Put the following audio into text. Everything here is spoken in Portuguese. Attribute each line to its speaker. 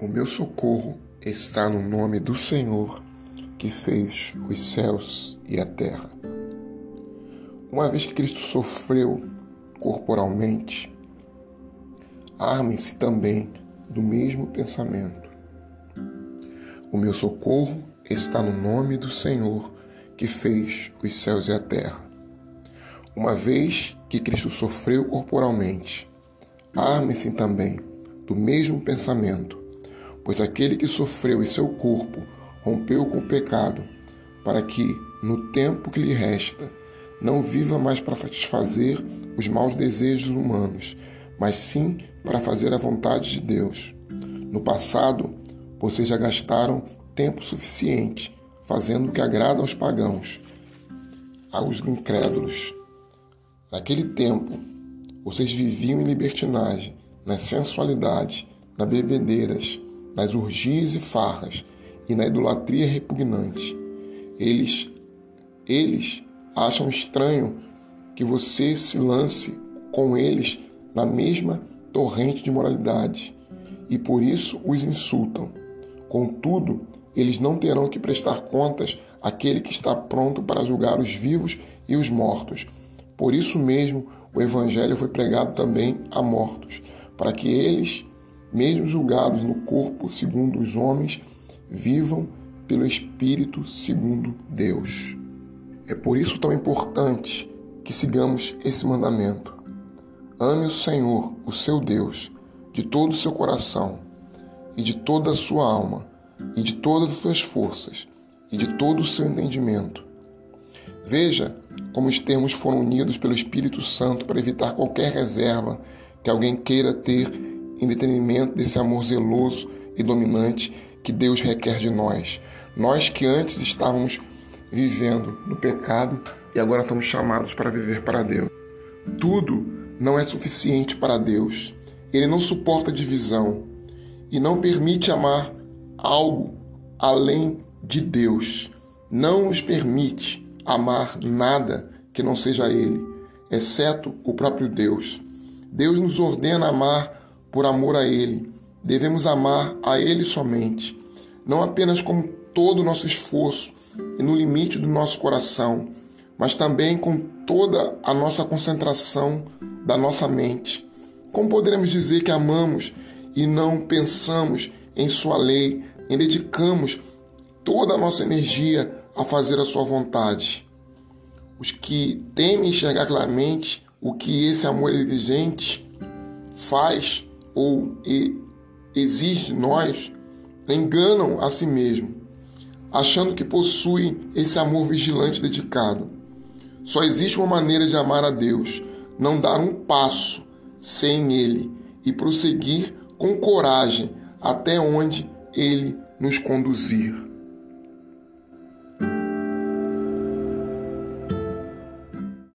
Speaker 1: O meu socorro está no nome do Senhor que fez os céus e a terra. Uma vez que Cristo sofreu corporalmente, armem-se também do mesmo pensamento. O meu socorro está no nome do Senhor que fez os céus e a terra. Uma vez que Cristo sofreu corporalmente, armem-se também do mesmo pensamento pois aquele que sofreu em seu corpo rompeu com o pecado, para que, no tempo que lhe resta, não viva mais para satisfazer os maus desejos humanos, mas sim para fazer a vontade de Deus. No passado, vocês já gastaram tempo suficiente fazendo o que agrada aos pagãos, aos incrédulos. Naquele tempo, vocês viviam em libertinagem, na sensualidade, na bebedeiras, nas urgias e farras e na idolatria repugnante. Eles, eles acham estranho que você se lance com eles na mesma torrente de moralidade e por isso os insultam. Contudo, eles não terão que prestar contas àquele que está pronto para julgar os vivos e os mortos. Por isso mesmo, o Evangelho foi pregado também a mortos, para que eles mesmo julgados no corpo segundo os homens, vivam pelo Espírito segundo Deus. É por isso tão importante que sigamos esse mandamento. Ame o Senhor, o seu Deus, de todo o seu coração, e de toda a sua alma, e de todas as suas forças, e de todo o seu entendimento. Veja como os termos foram unidos pelo Espírito Santo para evitar qualquer reserva que alguém queira ter em detrimento desse amor zeloso e dominante que Deus requer de nós. Nós que antes estávamos vivendo no pecado e agora estamos chamados para viver para Deus. Tudo não é suficiente para Deus. Ele não suporta divisão e não permite amar algo além de Deus. Não nos permite amar nada que não seja Ele, exceto o próprio Deus. Deus nos ordena amar por amor a Ele. Devemos amar a Ele somente, não apenas com todo o nosso esforço e no limite do nosso coração, mas também com toda a nossa concentração da nossa mente. Como poderemos dizer que amamos e não pensamos em Sua lei, e dedicamos toda a nossa energia a fazer a Sua vontade? Os que temem enxergar claramente o que esse amor exigente faz ou exige nós enganam a si mesmo, achando que possuem esse amor vigilante dedicado. Só existe uma maneira de amar a Deus: não dar um passo sem Ele e prosseguir com coragem até onde Ele nos conduzir.